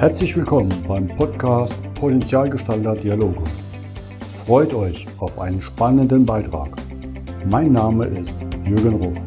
Herzlich willkommen beim Podcast Potenzialgestalter Dialoge. Freut euch auf einen spannenden Beitrag. Mein Name ist Jürgen Ruf.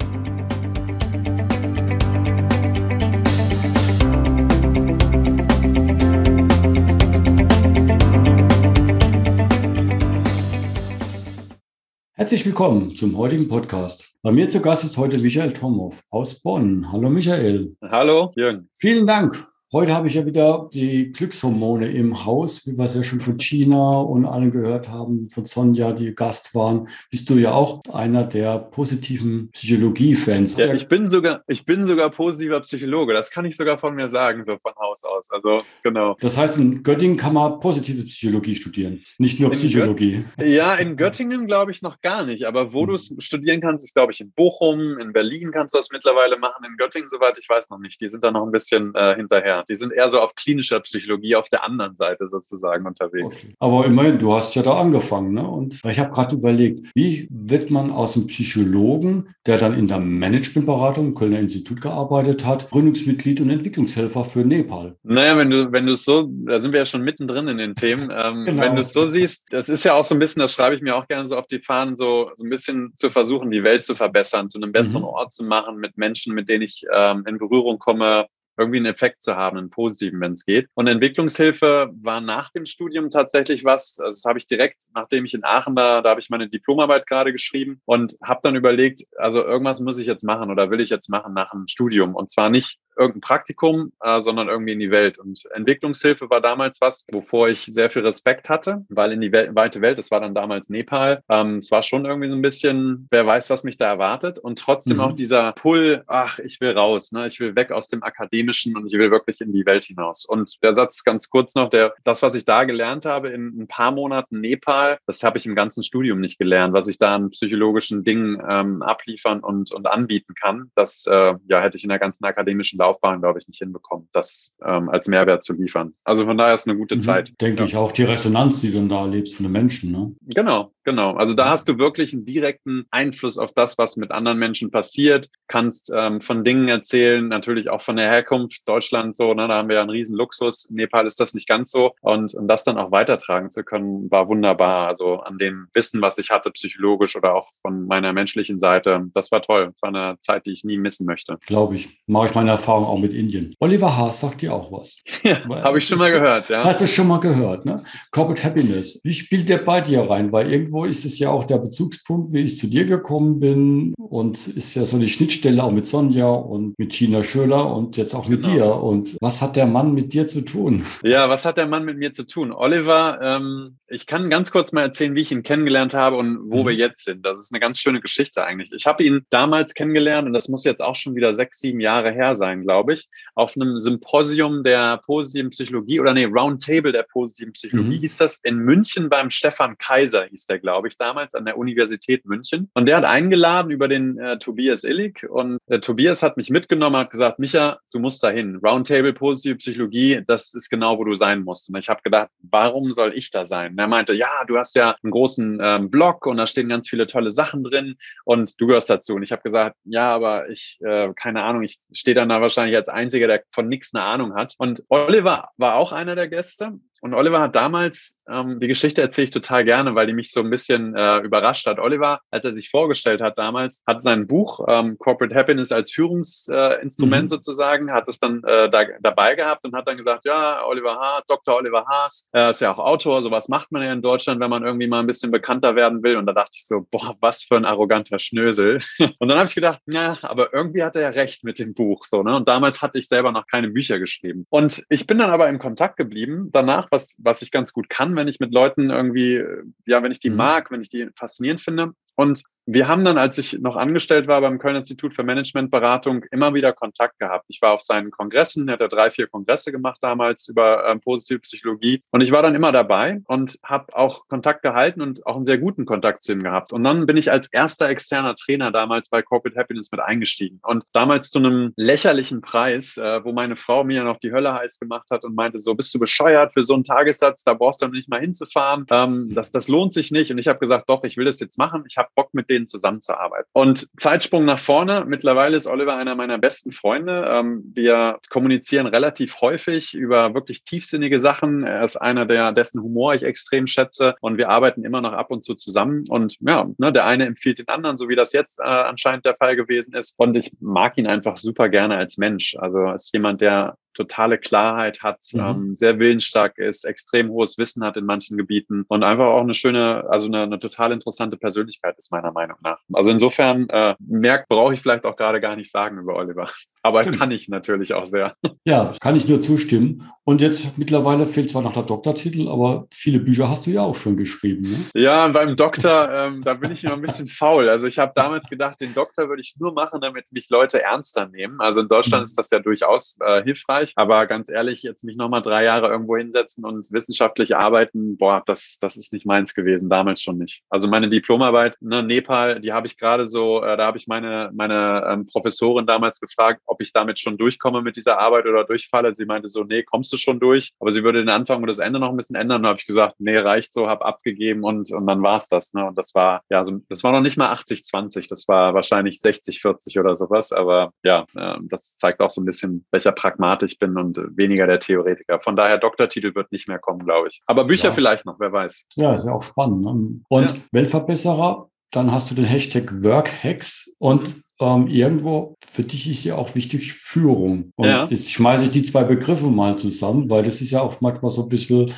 Herzlich willkommen zum heutigen Podcast. Bei mir zu Gast ist heute Michael Tomhoff aus Bonn. Hallo Michael. Hallo Jürgen. Vielen Dank Heute habe ich ja wieder die Glückshormone im Haus, wie wir es ja schon von China und allen gehört haben, von Sonja, die Gast waren. Bist du ja auch einer der positiven Psychologie-Fans. Ja, ich bin sogar, ich bin sogar positiver Psychologe. Das kann ich sogar von mir sagen, so von Haus aus. Also, genau. Das heißt, in Göttingen kann man positive Psychologie studieren, nicht nur in Psychologie. Gött ja, in Göttingen glaube ich noch gar nicht. Aber wo hm. du es studieren kannst, ist, glaube ich, in Bochum, in Berlin kannst du das mittlerweile machen. In Göttingen, soweit ich weiß, noch nicht. Die sind da noch ein bisschen äh, hinterher. Die sind eher so auf klinischer Psychologie auf der anderen Seite sozusagen unterwegs. Okay. Aber immerhin, du hast ja da angefangen. Ne? Und ich habe gerade überlegt, wie wird man aus einem Psychologen, der dann in der Managementberatung im Kölner Institut gearbeitet hat, Gründungsmitglied und Entwicklungshelfer für Nepal? Naja, wenn du, wenn du es so, da sind wir ja schon mittendrin in den Themen. Ähm, genau. Wenn du es so siehst, das ist ja auch so ein bisschen, das schreibe ich mir auch gerne so auf die Fahnen, so, so ein bisschen zu versuchen, die Welt zu verbessern, zu einem besseren mhm. Ort zu machen, mit Menschen, mit denen ich ähm, in Berührung komme, irgendwie einen Effekt zu haben, einen positiven, wenn es geht. Und Entwicklungshilfe war nach dem Studium tatsächlich was, also das habe ich direkt, nachdem ich in Aachen war, da habe ich meine Diplomarbeit gerade geschrieben und habe dann überlegt, also irgendwas muss ich jetzt machen oder will ich jetzt machen nach dem Studium. Und zwar nicht irgendein Praktikum, äh, sondern irgendwie in die Welt. Und Entwicklungshilfe war damals was, wovor ich sehr viel Respekt hatte, weil in die Welt, weite Welt, das war dann damals Nepal, ähm, es war schon irgendwie so ein bisschen, wer weiß, was mich da erwartet. Und trotzdem mhm. auch dieser Pull, ach, ich will raus, ne? ich will weg aus dem Akademischen und ich will wirklich in die Welt hinaus. Und der Satz ganz kurz noch, der, das, was ich da gelernt habe in ein paar Monaten Nepal, das habe ich im ganzen Studium nicht gelernt, was ich da an psychologischen Dingen ähm, abliefern und, und anbieten kann. Das äh, ja, hätte ich in der ganzen akademischen Laufbahn, glaube ich, nicht hinbekommen, das ähm, als Mehrwert zu liefern. Also von daher ist eine gute mhm, Zeit. Denke ja. ich auch die Resonanz, die du da erlebst von den Menschen. Ne? Genau, genau. Also da hast du wirklich einen direkten Einfluss auf das, was mit anderen Menschen passiert. Kannst ähm, von Dingen erzählen, natürlich auch von der Herkunft Deutschland so. Ne? Da haben wir ja einen riesen Luxus. In Nepal ist das nicht ganz so. Und, und das dann auch weitertragen zu können, war wunderbar. Also an dem Wissen, was ich hatte, psychologisch oder auch von meiner menschlichen Seite, das war toll. Das war eine Zeit, die ich nie missen möchte. Glaube ich. Mache ich meine Erfahrung Erfahrung auch mit Indien. Oliver Haas sagt dir auch was. Ja, habe ich schon mal gehört, ja. Hast du schon mal gehört, ne? Corporate Happiness. Wie spielt der bei dir rein? Weil irgendwo ist es ja auch der Bezugspunkt, wie ich zu dir gekommen bin und ist ja so die Schnittstelle auch mit Sonja und mit China Schöler und jetzt auch mit genau. dir. Und was hat der Mann mit dir zu tun? Ja, was hat der Mann mit mir zu tun? Oliver, ähm, ich kann ganz kurz mal erzählen, wie ich ihn kennengelernt habe und wo mhm. wir jetzt sind. Das ist eine ganz schöne Geschichte eigentlich. Ich habe ihn damals kennengelernt und das muss jetzt auch schon wieder sechs, sieben Jahre her sein, glaube ich, auf einem Symposium der positiven Psychologie oder nee, Roundtable der positiven Psychologie mhm. hieß das in München beim Stefan Kaiser, hieß der, glaube ich, damals an der Universität München. Und der hat eingeladen über den äh, Tobias Illig und der Tobias hat mich mitgenommen, hat gesagt, Micha, du musst dahin. Roundtable positive Psychologie, das ist genau, wo du sein musst. Und ich habe gedacht, warum soll ich da sein? Und er meinte, ja, du hast ja einen großen ähm, Blog und da stehen ganz viele tolle Sachen drin und du gehörst dazu. Und ich habe gesagt, ja, aber ich, äh, keine Ahnung, ich stehe dann da wahrscheinlich als einziger, der von nichts eine Ahnung hat. Und Oliver war auch einer der Gäste. Und Oliver hat damals, ähm, die Geschichte erzähle ich total gerne, weil die mich so ein bisschen äh, überrascht hat. Oliver, als er sich vorgestellt hat damals, hat sein Buch ähm, Corporate Happiness als Führungsinstrument äh, mhm. sozusagen, hat es dann äh, da, dabei gehabt und hat dann gesagt, ja, Oliver Haas, Dr. Oliver Haas, er ist ja auch Autor, sowas macht man ja in Deutschland, wenn man irgendwie mal ein bisschen bekannter werden will. Und da dachte ich so, boah, was für ein arroganter Schnösel. und dann habe ich gedacht, ja, aber irgendwie hat er ja recht mit dem Buch. so ne? Und damals hatte ich selber noch keine Bücher geschrieben. Und ich bin dann aber im Kontakt geblieben danach, was, was ich ganz gut kann, wenn ich mit Leuten irgendwie, ja, wenn ich die mhm. mag, wenn ich die faszinierend finde. Und wir haben dann, als ich noch angestellt war beim Kölner Institut für Managementberatung, immer wieder Kontakt gehabt. Ich war auf seinen Kongressen, er hat ja drei, vier Kongresse gemacht damals über ähm, positive Psychologie. Und ich war dann immer dabei und habe auch Kontakt gehalten und auch einen sehr guten Kontakt zu ihm gehabt. Und dann bin ich als erster externer Trainer damals bei Corporate Happiness mit eingestiegen. Und damals zu einem lächerlichen Preis, äh, wo meine Frau mir noch die Hölle heiß gemacht hat und meinte, so bist du bescheuert für so einen Tagessatz, da brauchst du nicht mal hinzufahren. Ähm, das, das lohnt sich nicht. Und ich habe gesagt, doch, ich will das jetzt machen. Ich habe Bock mit denen zusammenzuarbeiten. Und Zeitsprung nach vorne. Mittlerweile ist Oliver einer meiner besten Freunde. Ähm, wir kommunizieren relativ häufig über wirklich tiefsinnige Sachen. Er ist einer, der dessen Humor ich extrem schätze und wir arbeiten immer noch ab und zu zusammen. Und ja, ne, der eine empfiehlt den anderen, so wie das jetzt äh, anscheinend der Fall gewesen ist. Und ich mag ihn einfach super gerne als Mensch. Also ist jemand, der totale Klarheit hat, mhm. ähm, sehr willensstark ist, extrem hohes Wissen hat in manchen Gebieten und einfach auch eine schöne, also eine, eine total interessante Persönlichkeit ist meiner Meinung nach. Also insofern äh, merkt, brauche ich vielleicht auch gerade gar nicht sagen über Oliver. Aber Stimmt. kann ich natürlich auch sehr. Ja, kann ich nur zustimmen. Und jetzt mittlerweile fehlt zwar noch der Doktortitel, aber viele Bücher hast du ja auch schon geschrieben. Ne? Ja, beim Doktor, ähm, da bin ich immer ein bisschen faul. Also ich habe damals gedacht, den Doktor würde ich nur machen, damit mich Leute ernster nehmen. Also in Deutschland mhm. ist das ja durchaus äh, hilfreich. Aber ganz ehrlich, jetzt mich nochmal drei Jahre irgendwo hinsetzen und wissenschaftlich arbeiten, boah, das, das ist nicht meins gewesen, damals schon nicht. Also meine Diplomarbeit, ne, Nepal, die habe ich gerade so, äh, da habe ich meine, meine ähm, Professorin damals gefragt, ob ich damit schon durchkomme mit dieser Arbeit oder durchfalle. Sie meinte so, nee, kommst du schon durch. Aber sie würde den Anfang und das Ende noch ein bisschen ändern. Und habe ich gesagt, nee, reicht so, habe abgegeben und, und dann war's das. Ne? Und das war, ja, so, das war noch nicht mal 80-20, das war wahrscheinlich 60-40 oder sowas. Aber ja, äh, das zeigt auch so ein bisschen, welcher Pragmat ich bin und weniger der Theoretiker. Von daher, Doktortitel wird nicht mehr kommen, glaube ich. Aber Bücher ja. vielleicht noch, wer weiß. Ja, ist ja auch spannend. Ne? Und ja. Weltverbesserer, dann hast du den Hashtag Workhacks und ähm, irgendwo für dich ist ja auch wichtig Führung. Und ja. jetzt schmeiße ich die zwei Begriffe mal zusammen, weil das ist ja auch manchmal so ein bisschen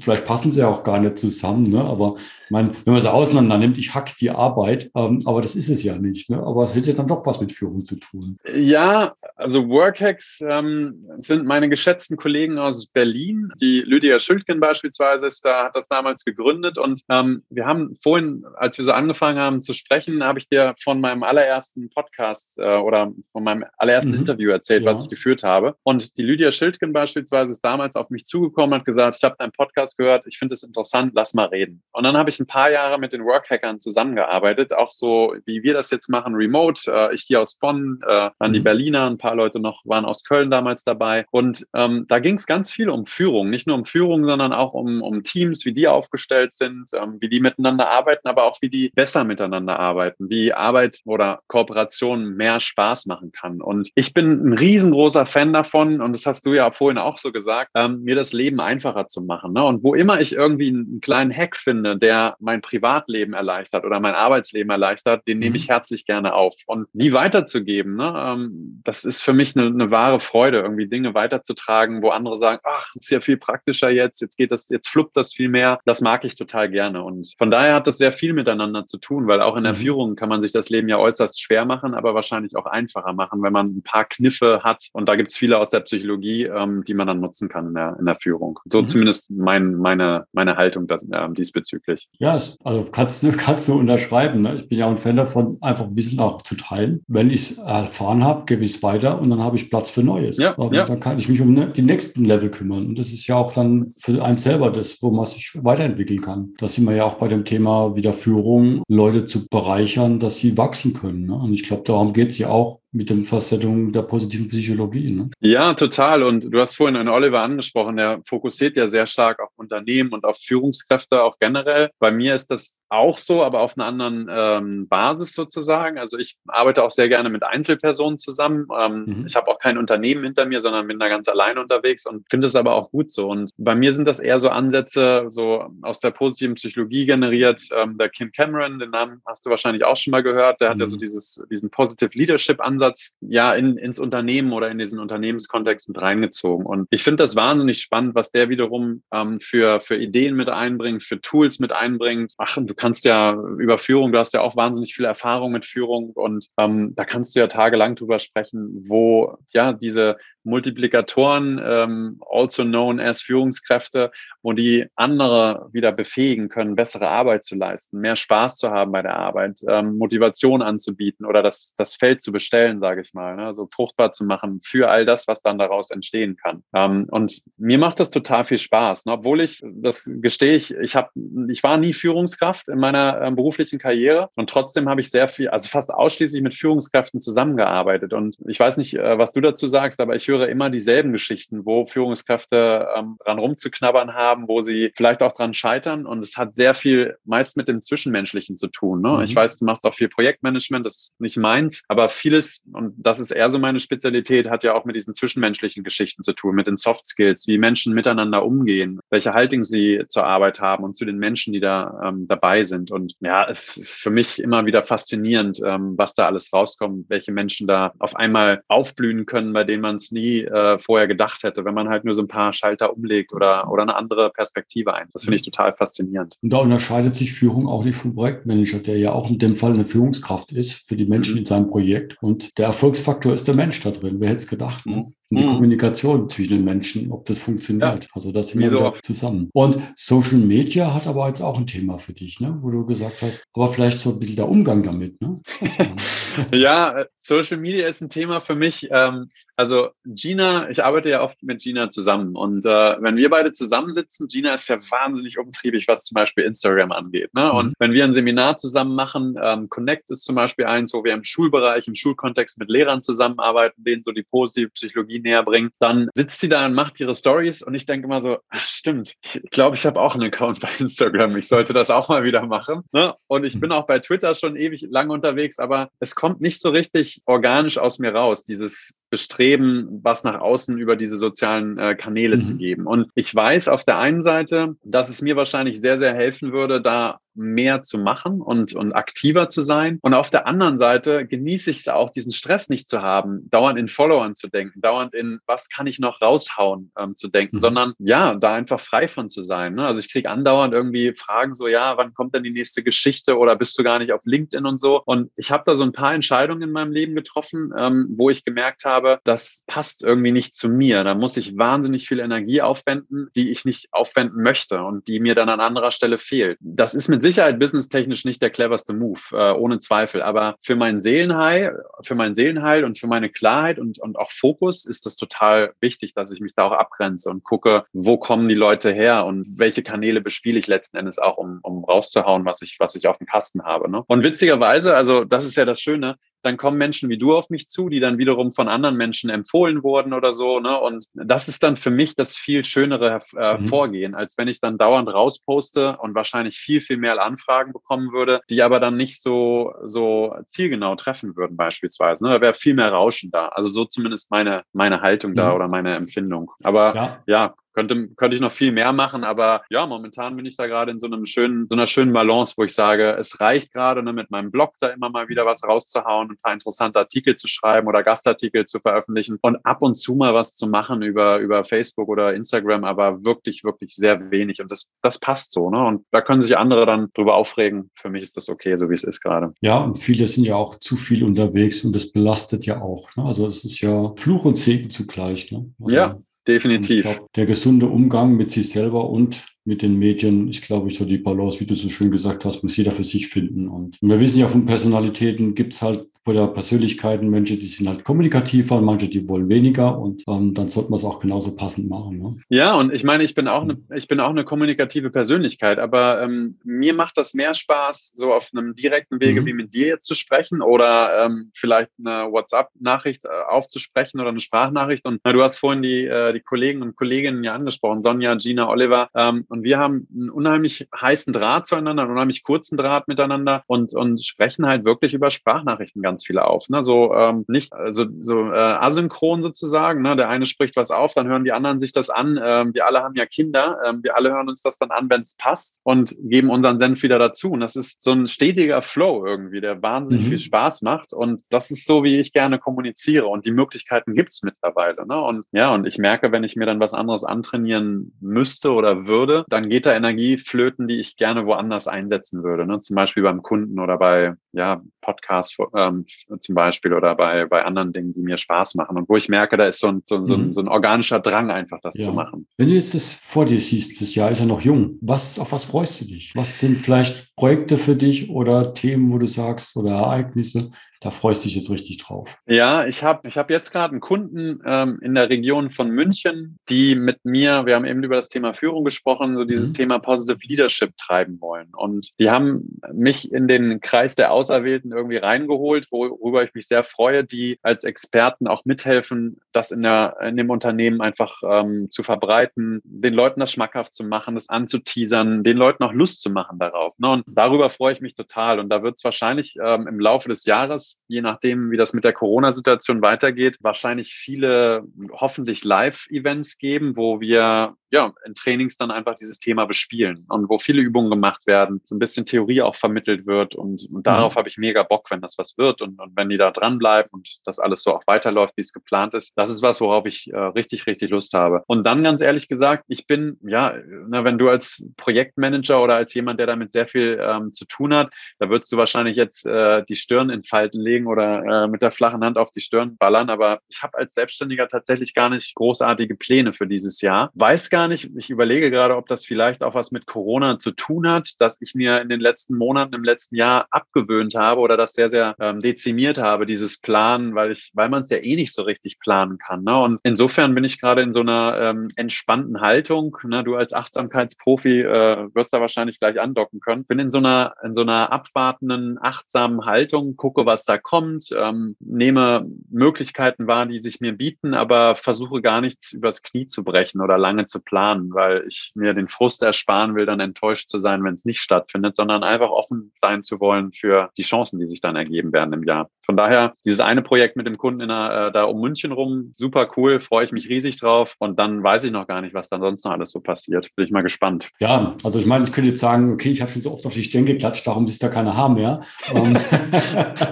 Vielleicht passen sie auch gar nicht zusammen, ne? aber ich meine, wenn man sie auseinander nimmt, ich hack die Arbeit, ähm, aber das ist es ja nicht. Ne? Aber es hätte dann doch was mit Führung zu tun. Ja, also Workhacks ähm, sind meine geschätzten Kollegen aus Berlin. Die Lydia Schildgen beispielsweise ist da, hat das damals gegründet. Und ähm, wir haben vorhin, als wir so angefangen haben zu sprechen, habe ich dir von meinem allerersten Podcast äh, oder von meinem allerersten mhm. Interview erzählt, ja. was ich geführt habe. Und die Lydia Schildgen beispielsweise ist damals auf mich zugekommen und hat gesagt, ich habe einen Podcast gehört, ich finde es interessant, lass mal reden. Und dann habe ich ein paar Jahre mit den Workhackern zusammengearbeitet, auch so, wie wir das jetzt machen, remote. Äh, ich hier aus Bonn, äh, dann mhm. die Berliner, ein paar Leute noch waren aus Köln damals dabei. Und ähm, da ging es ganz viel um Führung, nicht nur um Führung, sondern auch um, um Teams, wie die aufgestellt sind, ähm, wie die miteinander arbeiten, aber auch wie die besser miteinander arbeiten, wie Arbeit oder Kooperation mehr Spaß machen kann. Und ich bin ein riesengroßer Fan davon, und das hast du ja vorhin auch so gesagt, ähm, mir das Leben einfacher zu machen. Ne? Und wo immer ich irgendwie einen kleinen Hack finde, der mein Privatleben erleichtert oder mein Arbeitsleben erleichtert, den nehme mhm. ich herzlich gerne auf. Und die weiterzugeben, ne? Ähm, das ist für mich eine, eine wahre Freude, irgendwie Dinge weiterzutragen, wo andere sagen, ach, ist ja viel praktischer jetzt, jetzt geht das, jetzt fluppt das viel mehr. Das mag ich total gerne. Und von daher hat das sehr viel miteinander zu tun, weil auch in der mhm. Führung kann man sich das Leben ja äußerst schwer machen, aber wahrscheinlich auch einfacher machen, wenn man ein paar Kniffe hat. Und da gibt es viele aus der Psychologie, ähm, die man dann nutzen kann in der, in der Führung. So mhm. zumindest mein, meine, meine Haltung das, äh, diesbezüglich. Ja, also kannst du, kannst du unterschreiben. Ne? Ich bin ja auch ein Fan davon, einfach Wissen auch zu teilen. Wenn ich es erfahren habe, gebe ich es weiter und dann habe ich Platz für Neues. Ja, ja. Dann kann ich mich um ne, die nächsten Level kümmern. Und das ist ja auch dann für einen selber das, wo man sich weiterentwickeln kann. Da sind wir ja auch bei dem Thema Wiederführung, Leute zu bereichern, dass sie wachsen können. Ne? Und ich glaube, darum geht es ja auch mit dem Facettung der positiven Psychologie. Ne? Ja, total. Und du hast vorhin einen Oliver angesprochen, der fokussiert ja sehr stark auf Unternehmen und auf Führungskräfte auch generell. Bei mir ist das auch so, aber auf einer anderen ähm, Basis sozusagen. Also ich arbeite auch sehr gerne mit Einzelpersonen zusammen. Ähm, mhm. Ich habe auch kein Unternehmen hinter mir, sondern bin da ganz allein unterwegs und finde es aber auch gut so. Und bei mir sind das eher so Ansätze, so aus der positiven Psychologie generiert. Ähm, der Kim Cameron, den Namen hast du wahrscheinlich auch schon mal gehört, der mhm. hat ja so mhm. dieses, diesen Positive Leadership Ansatz ja in, ins Unternehmen oder in diesen Unternehmenskontext mit reingezogen. Und ich finde das wahnsinnig spannend, was der wiederum ähm, für, für Ideen mit einbringt, für Tools mit einbringt. Ach, du kannst ja über Führung, du hast ja auch wahnsinnig viel Erfahrung mit Führung und ähm, da kannst du ja tagelang drüber sprechen, wo ja diese Multiplikatoren, ähm, also known as Führungskräfte, wo die andere wieder befähigen können, bessere Arbeit zu leisten, mehr Spaß zu haben bei der Arbeit, ähm, Motivation anzubieten oder das, das Feld zu bestellen stellen, sage ich mal, ne? so fruchtbar zu machen für all das, was dann daraus entstehen kann. Ähm, und mir macht das total viel Spaß, ne? obwohl ich, das gestehe ich, ich habe, ich war nie Führungskraft in meiner äh, beruflichen Karriere und trotzdem habe ich sehr viel, also fast ausschließlich mit Führungskräften zusammengearbeitet. Und ich weiß nicht, äh, was du dazu sagst, aber ich höre immer dieselben Geschichten, wo Führungskräfte ähm, dran rumzuknabbern haben, wo sie vielleicht auch dran scheitern. Und es hat sehr viel meist mit dem Zwischenmenschlichen zu tun. Ne? Mhm. Ich weiß, du machst auch viel Projektmanagement, das ist nicht meins, aber vieles, und das ist eher so meine Spezialität, hat ja auch mit diesen zwischenmenschlichen Geschichten zu tun, mit den Soft Skills, wie Menschen miteinander umgehen, welche Haltung sie zur Arbeit haben und zu den Menschen, die da ähm, dabei sind. Und ja, es ist für mich immer wieder faszinierend, ähm, was da alles rauskommt, welche Menschen da auf einmal aufblühen können, bei denen man es nie äh, vorher gedacht hätte, wenn man halt nur so ein paar Schalter umlegt oder, oder eine andere Perspektive ein. Das finde ich total faszinierend. Und da unterscheidet sich Führung auch nicht vom Projektmanager, der ja auch in dem Fall eine Führungskraft ist für die Menschen mhm. in seinem Projekt. Und der Erfolgsfaktor ist der Mensch da drin. Wer hätte es gedacht? Ne? Und die mhm. Kommunikation zwischen den Menschen, ob das funktioniert. Ja. Also das wir so zusammen. Und Social Media hat aber jetzt auch ein Thema für dich, ne? wo du gesagt hast, aber vielleicht so ein bisschen der Umgang damit. Ne? ja, äh, Social Media ist ein Thema für mich. Ähm, also Gina, ich arbeite ja oft mit Gina zusammen und äh, wenn wir beide zusammensitzen, Gina ist ja wahnsinnig umtriebig, was zum Beispiel Instagram angeht. Ne? Mhm. Und wenn wir ein Seminar zusammen machen, ähm, Connect ist zum Beispiel eins, wo wir im Schulbereich, im Schulkontext mit Lehrern zusammenarbeiten, denen so die positive Psychologie näher bringen, dann sitzt sie da und macht ihre Stories und ich denke immer so, ach, stimmt, ich glaube, ich habe auch einen Account bei Instagram, ich sollte das auch mal wieder machen. Ne? Und ich mhm. bin auch bei Twitter schon ewig lang unterwegs, aber es kommt nicht so richtig organisch aus mir raus, dieses Bestreben, was nach außen über diese sozialen äh, Kanäle mhm. zu geben. Und ich weiß auf der einen Seite, dass es mir wahrscheinlich sehr, sehr helfen würde, da mehr zu machen und, und aktiver zu sein. Und auf der anderen Seite genieße ich es auch, diesen Stress nicht zu haben, dauernd in Followern zu denken, dauernd in, was kann ich noch raushauen ähm, zu denken, mhm. sondern ja, da einfach frei von zu sein. Ne? Also ich kriege andauernd irgendwie Fragen so, ja, wann kommt denn die nächste Geschichte oder bist du gar nicht auf LinkedIn und so. Und ich habe da so ein paar Entscheidungen in meinem Leben getroffen, ähm, wo ich gemerkt habe, das passt irgendwie nicht zu mir. Da muss ich wahnsinnig viel Energie aufwenden, die ich nicht aufwenden möchte und die mir dann an anderer Stelle fehlt. Das ist mit Sicherheit businesstechnisch nicht der cleverste Move, äh, ohne Zweifel. Aber für meinen Seelenheil, für mein Seelenheil und für meine Klarheit und, und auch Fokus ist das total wichtig, dass ich mich da auch abgrenze und gucke, wo kommen die Leute her und welche Kanäle bespiele ich letzten Endes auch, um, um rauszuhauen, was ich, was ich auf dem Kasten habe. Ne? Und witzigerweise, also das ist ja das Schöne, dann kommen Menschen wie du auf mich zu, die dann wiederum von anderen Menschen empfohlen wurden oder so. Ne? Und das ist dann für mich das viel schönere äh, mhm. Vorgehen, als wenn ich dann dauernd rausposte und wahrscheinlich viel, viel mehr Anfragen bekommen würde, die aber dann nicht so, so zielgenau treffen würden beispielsweise. Ne? Da wäre viel mehr Rauschen da. Also so zumindest meine, meine Haltung mhm. da oder meine Empfindung. Aber ja, ja könnte, könnte ich noch viel mehr machen, aber ja, momentan bin ich da gerade in so einem schönen, so einer schönen Balance, wo ich sage, es reicht gerade, ne, mit meinem Blog da immer mal wieder was rauszuhauen, ein paar interessante Artikel zu schreiben oder Gastartikel zu veröffentlichen und ab und zu mal was zu machen über, über Facebook oder Instagram, aber wirklich, wirklich sehr wenig. Und das, das passt so, ne? Und da können sich andere dann drüber aufregen. Für mich ist das okay, so wie es ist gerade. Ja, und viele sind ja auch zu viel unterwegs und das belastet ja auch. Ne? Also es ist ja Fluch und Segen zugleich. Ne? Also ja, Definitiv. Glaub, der gesunde Umgang mit sich selber und mit den Medien, ich glaube, so die Balance, wie du so schön gesagt hast, muss jeder für sich finden. Und wir wissen ja von Personalitäten, gibt es halt oder Persönlichkeiten, Menschen, die sind halt kommunikativer und manche, die wollen weniger und ähm, dann sollte man es auch genauso passend machen. Ne? Ja, und ich meine, ich bin auch eine, ich bin auch eine kommunikative Persönlichkeit, aber ähm, mir macht das mehr Spaß, so auf einem direkten Wege mhm. wie mit dir jetzt zu sprechen oder ähm, vielleicht eine WhatsApp-Nachricht äh, aufzusprechen oder eine Sprachnachricht. Und na, du hast vorhin die, äh, die Kollegen und Kolleginnen ja angesprochen, Sonja, Gina, Oliver. Und wir haben einen unheimlich heißen Draht zueinander, einen unheimlich kurzen Draht miteinander und, und sprechen halt wirklich über Sprachnachrichten ganz ganz viele auf. Ne? So ähm, nicht also so äh, asynchron sozusagen. Ne? Der eine spricht was auf, dann hören die anderen sich das an. Ähm, wir alle haben ja Kinder. Ähm, wir alle hören uns das dann an, wenn es passt und geben unseren Senf wieder dazu. Und das ist so ein stetiger Flow irgendwie, der wahnsinnig mhm. viel Spaß macht. Und das ist so, wie ich gerne kommuniziere. Und die Möglichkeiten gibt's mittlerweile. Ne? Und ja, und ich merke, wenn ich mir dann was anderes antrainieren müsste oder würde, dann geht da Energie flöten, die ich gerne woanders einsetzen würde. Ne? Zum Beispiel beim Kunden oder bei ja, Podcasts ähm, zum Beispiel oder bei, bei anderen Dingen, die mir Spaß machen und wo ich merke, da ist so ein, so, so, ein, mhm. so ein organischer Drang einfach, das ja. zu machen. Wenn du jetzt das vor dir siehst, das Jahr ist ja noch jung, was, auf was freust du dich? Was sind vielleicht Projekte für dich oder Themen, wo du sagst oder Ereignisse, da freust du dich jetzt richtig drauf. Ja, ich habe ich hab jetzt gerade einen Kunden ähm, in der Region von München, die mit mir, wir haben eben über das Thema Führung gesprochen, so dieses mhm. Thema Positive Leadership treiben wollen. Und die haben mich in den Kreis der Auserwählten irgendwie reingeholt, worüber ich mich sehr freue, die als Experten auch mithelfen, das in, der, in dem Unternehmen einfach ähm, zu verbreiten, den Leuten das schmackhaft zu machen, das anzuteasern, den Leuten auch Lust zu machen darauf. Ne? Und darüber freue ich mich total. Und da wird es wahrscheinlich ähm, im Laufe des Jahres, je nachdem, wie das mit der Corona-Situation weitergeht, wahrscheinlich viele hoffentlich Live-Events geben, wo wir ja, in Trainings dann einfach dieses Thema bespielen und wo viele Übungen gemacht werden, so ein bisschen Theorie auch vermittelt wird und, und darauf mhm. habe ich mega Bock, wenn das was wird und, und wenn die da dranbleiben und das alles so auch weiterläuft, wie es geplant ist. Das ist was, worauf ich äh, richtig, richtig Lust habe. Und dann ganz ehrlich gesagt, ich bin, ja, na, wenn du als Projektmanager oder als jemand, der damit sehr viel ähm, zu tun hat, da würdest du wahrscheinlich jetzt äh, die Stirn in Falten legen oder äh, mit der flachen Hand auf die Stirn ballern, aber ich habe als Selbstständiger tatsächlich gar nicht großartige Pläne für dieses Jahr. Weiß gar gar nicht. Ich überlege gerade, ob das vielleicht auch was mit Corona zu tun hat, dass ich mir in den letzten Monaten, im letzten Jahr abgewöhnt habe oder das sehr, sehr ähm, dezimiert habe, dieses Planen, weil ich, weil man es ja eh nicht so richtig planen kann. Ne? Und insofern bin ich gerade in so einer ähm, entspannten Haltung. Ne? Du als Achtsamkeitsprofi äh, wirst da wahrscheinlich gleich andocken können. Bin in so einer, in so einer abwartenden, achtsamen Haltung, gucke, was da kommt, ähm, nehme Möglichkeiten wahr, die sich mir bieten, aber versuche gar nichts übers Knie zu brechen oder lange zu planen planen, weil ich mir den Frust ersparen will, dann enttäuscht zu sein, wenn es nicht stattfindet, sondern einfach offen sein zu wollen für die Chancen, die sich dann ergeben werden im Jahr. Von daher, dieses eine Projekt mit dem Kunden in der, äh, da um München rum, super cool, freue ich mich riesig drauf. Und dann weiß ich noch gar nicht, was dann sonst noch alles so passiert. Bin ich mal gespannt. Ja, also ich meine, ich könnte jetzt sagen, okay, ich habe schon so oft auf die Stirn geklatscht, darum ist da keine Haar mehr. Ähm,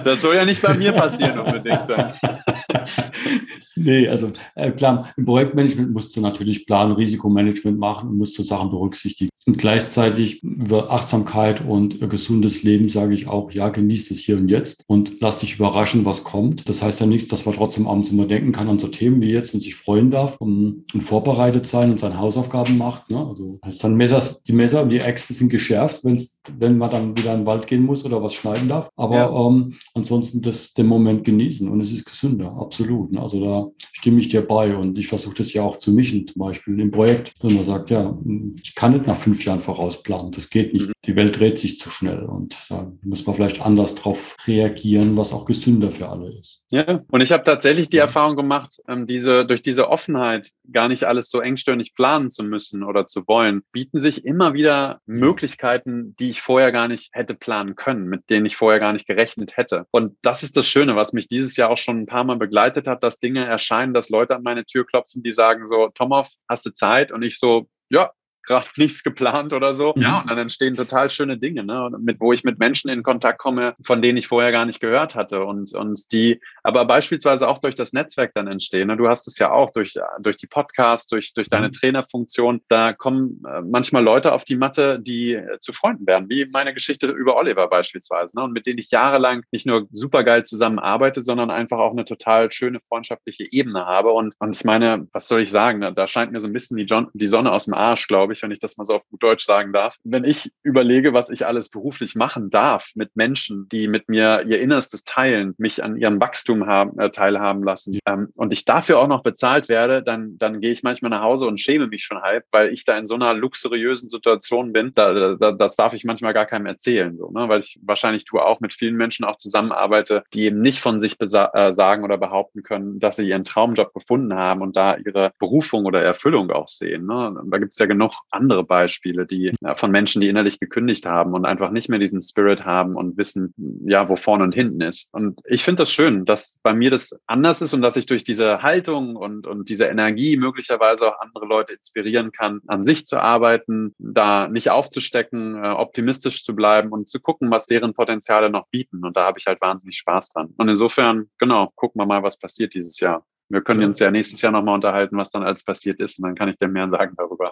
das soll ja nicht bei mir passieren unbedingt. Nee, also äh, klar, im Projektmanagement musst du natürlich Plan- und Risikomanagement machen und musst du Sachen berücksichtigen. Und gleichzeitig über Achtsamkeit und äh, gesundes Leben sage ich auch, ja, genieß es hier und jetzt und lass dich überraschen, was kommt. Das heißt ja nichts, dass man trotzdem abends immer denken kann an so Themen wie jetzt und sich freuen darf und, und vorbereitet sein und seine Hausaufgaben macht. Ne? Also dann Messers, die Messer und die Äxte sind geschärft, wenn's, wenn man dann wieder in den Wald gehen muss oder was schneiden darf. Aber ja. ähm, ansonsten das, den Moment genießen und es ist gesünder, absolut. Ne? Also da stimme ich dir bei. Und ich versuche das ja auch zu mischen, zum Beispiel im Projekt. Wenn man sagt, ja, ich kann nicht nach fünf Jahren vorausplanen, das geht nicht. Mhm. Die Welt dreht sich zu schnell und da muss man vielleicht anders drauf reagieren, was auch gesünder für alle ist. Ja, und ich habe tatsächlich die ja. Erfahrung gemacht, ähm, diese, durch diese Offenheit gar nicht alles so engstirnig planen zu müssen oder zu wollen, bieten sich immer wieder Möglichkeiten, die ich vorher gar nicht hätte planen können, mit denen ich vorher gar nicht gerechnet hätte. Und das ist das Schöne, was mich dieses Jahr auch schon ein paar Mal begleitet hat, dass Dinge erscheinen, dass Leute an meine Tür klopfen, die sagen so, Tomov, hast du Zeit? Und ich so, ja, gerade nichts geplant oder so. Ja, und dann entstehen total schöne Dinge, ne? mit, wo ich mit Menschen in Kontakt komme, von denen ich vorher gar nicht gehört hatte und, und die aber beispielsweise auch durch das Netzwerk dann entstehen. Ne? Du hast es ja auch durch, durch die Podcasts, durch, durch deine mhm. Trainerfunktion. Da kommen äh, manchmal Leute auf die Matte, die äh, zu Freunden werden, wie meine Geschichte über Oliver beispielsweise. Ne? Und mit denen ich jahrelang nicht nur supergeil zusammenarbeite, sondern einfach auch eine total schöne freundschaftliche Ebene habe. Und, und ich meine, was soll ich sagen? Da scheint mir so ein bisschen die, John, die Sonne aus dem Arsch, glaube glaube ich, wenn ich das mal so auf gut Deutsch sagen darf. Wenn ich überlege, was ich alles beruflich machen darf mit Menschen, die mit mir ihr Innerstes teilen, mich an ihrem Wachstum haben, äh, teilhaben lassen ähm, und ich dafür auch noch bezahlt werde, dann, dann gehe ich manchmal nach Hause und schäme mich schon halb, weil ich da in so einer luxuriösen Situation bin. Da, da, das darf ich manchmal gar keinem erzählen, so, ne? weil ich wahrscheinlich tue auch mit vielen Menschen auch zusammenarbeite, die eben nicht von sich äh, sagen oder behaupten können, dass sie ihren Traumjob gefunden haben und da ihre Berufung oder Erfüllung auch sehen. Ne? Da gibt es ja genug andere Beispiele, die ja, von Menschen, die innerlich gekündigt haben und einfach nicht mehr diesen Spirit haben und wissen, ja, wo vorne und hinten ist. Und ich finde das schön, dass bei mir das anders ist und dass ich durch diese Haltung und, und diese Energie möglicherweise auch andere Leute inspirieren kann, an sich zu arbeiten, da nicht aufzustecken, äh, optimistisch zu bleiben und zu gucken, was deren Potenziale noch bieten. Und da habe ich halt wahnsinnig Spaß dran. Und insofern, genau, gucken wir mal, was passiert dieses Jahr. Wir können uns ja nächstes Jahr nochmal unterhalten, was dann alles passiert ist. Und dann kann ich dir mehr sagen darüber.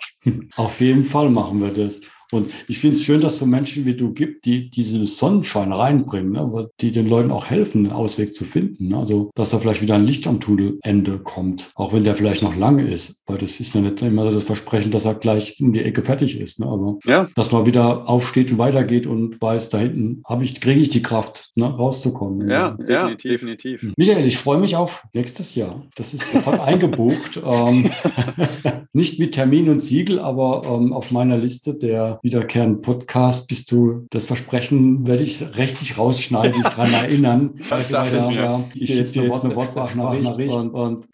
Auf jeden Fall machen wir das. Und ich finde es schön, dass es so Menschen wie du gibt, die diesen Sonnenschein reinbringen, ne? die den Leuten auch helfen, einen Ausweg zu finden. Ne? Also, dass da vielleicht wieder ein Licht am Tunnelende kommt, auch wenn der vielleicht noch lange ist, weil das ist ja nicht immer das Versprechen, dass er gleich um die Ecke fertig ist. Ne? Aber ja. dass man wieder aufsteht und weitergeht und weiß, da hinten habe ich, kriege ich die Kraft, ne? rauszukommen. Ja, ja, definitiv. Michael, ich freue mich auf nächstes Jahr. Das ist sofort eingebucht. Ähm, nicht mit Termin und Siegel, aber ähm, auf meiner Liste der wiederkehrenden Podcast bist du, das Versprechen werde ich richtig rausschneiden, mich daran erinnern. Das weiß, ja, ich schicke dir jetzt eine WhatsApp-Nachricht und, und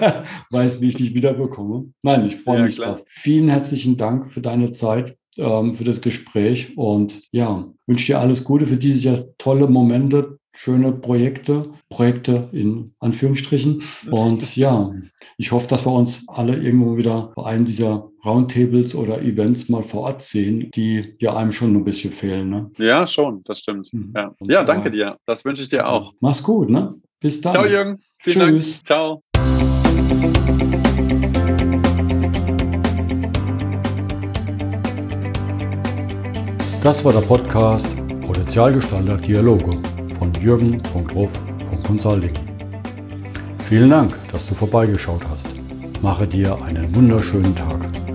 weiß, wie ich dich wiederbekomme. Nein, ich freue ja, mich klar. drauf. Vielen herzlichen Dank für deine Zeit ähm, für das Gespräch und ja, wünsche dir alles Gute für dieses Jahr, tolle Momente, schöne Projekte, Projekte in Anführungsstrichen. Und ja, ich hoffe, dass wir uns alle irgendwo wieder bei einem dieser Roundtables oder Events mal vor Ort sehen, die ja einem schon ein bisschen fehlen. Ne? Ja, schon, das stimmt. Mhm. Ja. ja, danke dir. Das wünsche ich dir auch. Mach's gut, ne? Bis dann. Ciao, Jürgen. Vielen Tschüss. Dank. Ciao. Das war der Podcast Potenzialgestalter Dialoge von jürgen.ruff.consulting. Vielen Dank, dass du vorbeigeschaut hast. Mache dir einen wunderschönen Tag.